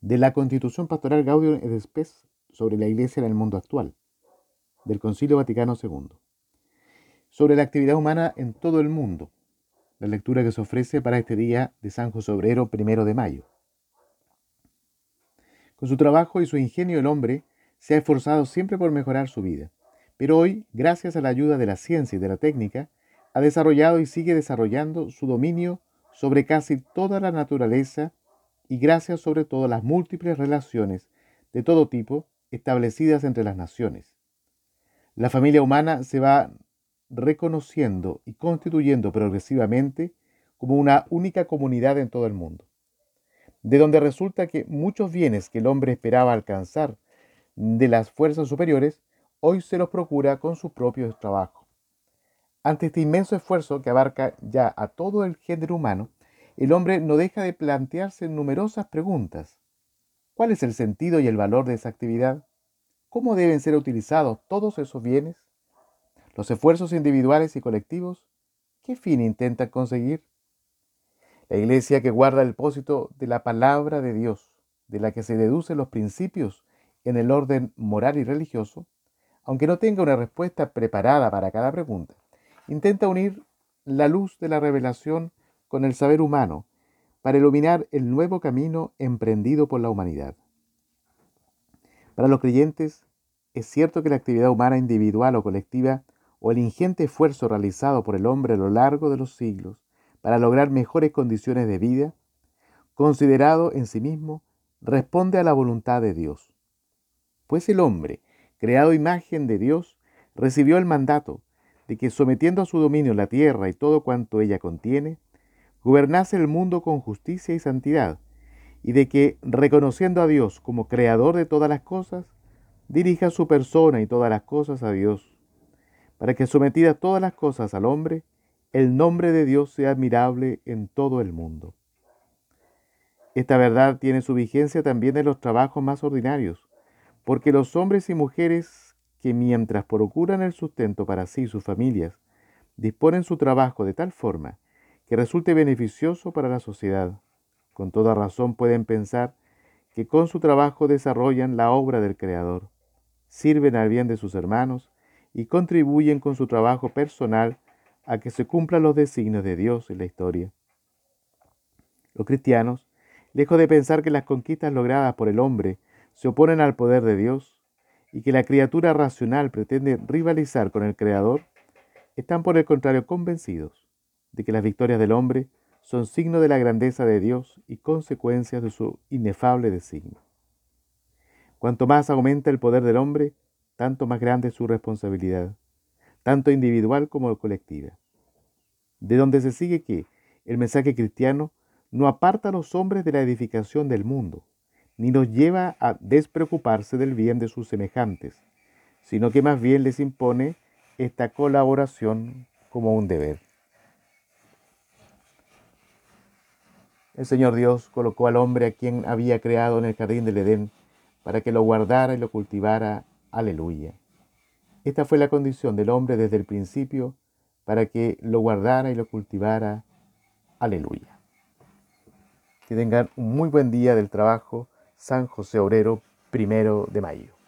de la Constitución Pastoral Gaudium et Spes sobre la Iglesia en el mundo actual, del Concilio Vaticano II, sobre la actividad humana en todo el mundo, la lectura que se ofrece para este día de San José Obrero, primero de mayo. Con su trabajo y su ingenio el hombre se ha esforzado siempre por mejorar su vida, pero hoy, gracias a la ayuda de la ciencia y de la técnica, ha desarrollado y sigue desarrollando su dominio sobre casi toda la naturaleza y gracias sobre todo a las múltiples relaciones de todo tipo establecidas entre las naciones. La familia humana se va reconociendo y constituyendo progresivamente como una única comunidad en todo el mundo, de donde resulta que muchos bienes que el hombre esperaba alcanzar de las fuerzas superiores, hoy se los procura con su propio trabajo. Ante este inmenso esfuerzo que abarca ya a todo el género humano, el hombre no deja de plantearse numerosas preguntas. ¿Cuál es el sentido y el valor de esa actividad? ¿Cómo deben ser utilizados todos esos bienes? Los esfuerzos individuales y colectivos, ¿qué fin intentan conseguir? La iglesia que guarda el pósito de la palabra de Dios, de la que se deducen los principios en el orden moral y religioso, aunque no tenga una respuesta preparada para cada pregunta, intenta unir la luz de la revelación con el saber humano para iluminar el nuevo camino emprendido por la humanidad. Para los creyentes, es cierto que la actividad humana individual o colectiva o el ingente esfuerzo realizado por el hombre a lo largo de los siglos para lograr mejores condiciones de vida, considerado en sí mismo, responde a la voluntad de Dios. Pues el hombre, creado imagen de Dios, recibió el mandato de que sometiendo a su dominio la tierra y todo cuanto ella contiene, gobernase el mundo con justicia y santidad, y de que, reconociendo a Dios como creador de todas las cosas, dirija su persona y todas las cosas a Dios para que sometidas todas las cosas al hombre, el nombre de Dios sea admirable en todo el mundo. Esta verdad tiene su vigencia también en los trabajos más ordinarios, porque los hombres y mujeres que mientras procuran el sustento para sí y sus familias, disponen su trabajo de tal forma que resulte beneficioso para la sociedad, con toda razón pueden pensar que con su trabajo desarrollan la obra del Creador, sirven al bien de sus hermanos y contribuyen con su trabajo personal a que se cumplan los designios de Dios en la historia. Los cristianos, lejos de pensar que las conquistas logradas por el hombre se oponen al poder de Dios y que la criatura racional pretende rivalizar con el Creador, están por el contrario convencidos de que las victorias del hombre son signo de la grandeza de Dios y consecuencias de su inefable designio. Cuanto más aumenta el poder del hombre, tanto más grande es su responsabilidad, tanto individual como colectiva. De donde se sigue que el mensaje cristiano no aparta a los hombres de la edificación del mundo, ni los lleva a despreocuparse del bien de sus semejantes, sino que más bien les impone esta colaboración como un deber. El Señor Dios colocó al hombre a quien había creado en el jardín del Edén para que lo guardara y lo cultivara Aleluya. Esta fue la condición del hombre desde el principio para que lo guardara y lo cultivara. Aleluya. Que tengan un muy buen día del trabajo San José Obrero, primero de mayo.